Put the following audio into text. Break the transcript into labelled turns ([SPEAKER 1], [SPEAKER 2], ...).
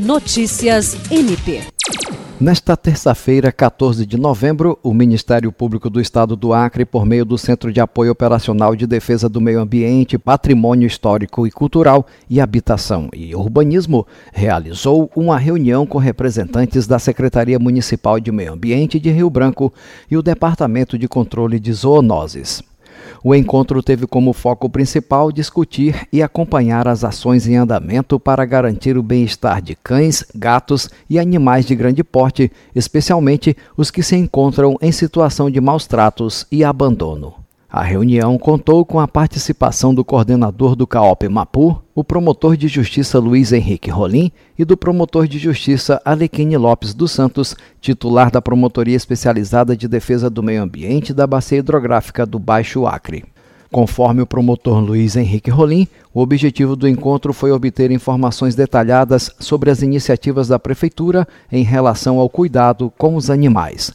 [SPEAKER 1] Notícias MP.
[SPEAKER 2] Nesta terça-feira, 14 de novembro, o Ministério Público do Estado do Acre, por meio do Centro de Apoio Operacional de Defesa do Meio Ambiente, Patrimônio Histórico e Cultural e Habitação e Urbanismo, realizou uma reunião com representantes da Secretaria Municipal de Meio Ambiente de Rio Branco e o Departamento de Controle de Zoonoses. O encontro teve como foco principal discutir e acompanhar as ações em andamento para garantir o bem-estar de cães, gatos e animais de grande porte, especialmente os que se encontram em situação de maus tratos e abandono. A reunião contou com a participação do coordenador do CAOP Mapu, o promotor de justiça Luiz Henrique Rolim e do promotor de justiça Alequine Lopes dos Santos, titular da Promotoria Especializada de Defesa do Meio Ambiente da Bacia Hidrográfica do Baixo Acre. Conforme o promotor Luiz Henrique Rolim, o objetivo do encontro foi obter informações detalhadas sobre as iniciativas da Prefeitura em relação ao cuidado com os animais.